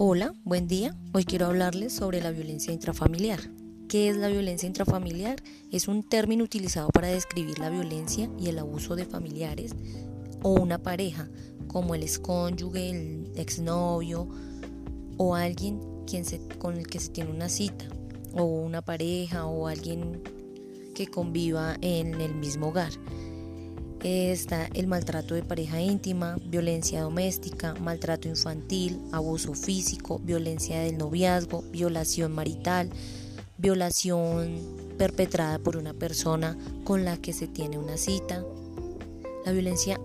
Hola, buen día. Hoy quiero hablarles sobre la violencia intrafamiliar. ¿Qué es la violencia intrafamiliar? Es un término utilizado para describir la violencia y el abuso de familiares o una pareja, como el excónyuge, el exnovio o alguien quien con el que se tiene una cita, o una pareja o alguien que conviva en el mismo hogar está el maltrato de pareja íntima, violencia doméstica, maltrato infantil, abuso físico, violencia del noviazgo, violación marital, violación perpetrada por una persona con la que se tiene una cita. La violencia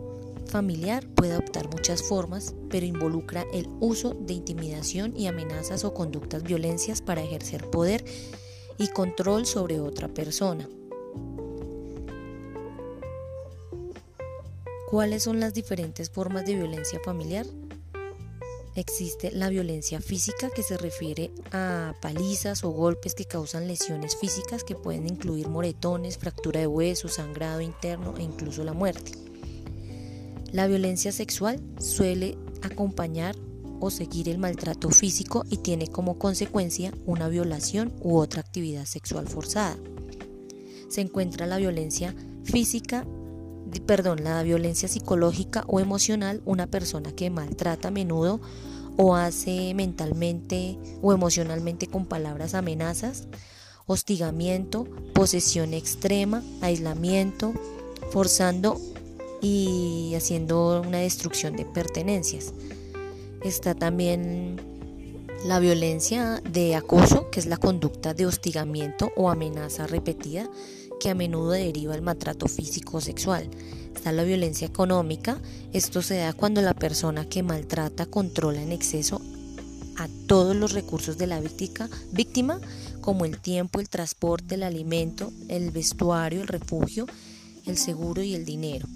familiar puede adoptar muchas formas, pero involucra el uso de intimidación y amenazas o conductas violencias para ejercer poder y control sobre otra persona. ¿Cuáles son las diferentes formas de violencia familiar? Existe la violencia física que se refiere a palizas o golpes que causan lesiones físicas que pueden incluir moretones, fractura de huesos, sangrado interno e incluso la muerte. La violencia sexual suele acompañar o seguir el maltrato físico y tiene como consecuencia una violación u otra actividad sexual forzada. Se encuentra la violencia física perdón, la violencia psicológica o emocional, una persona que maltrata a menudo o hace mentalmente o emocionalmente con palabras amenazas, hostigamiento, posesión extrema, aislamiento, forzando y haciendo una destrucción de pertenencias. Está también la violencia de acoso, que es la conducta de hostigamiento o amenaza repetida que a menudo deriva el maltrato físico o sexual. Está la violencia económica. Esto se da cuando la persona que maltrata controla en exceso a todos los recursos de la víctima, víctima como el tiempo, el transporte, el alimento, el vestuario, el refugio, el seguro y el dinero.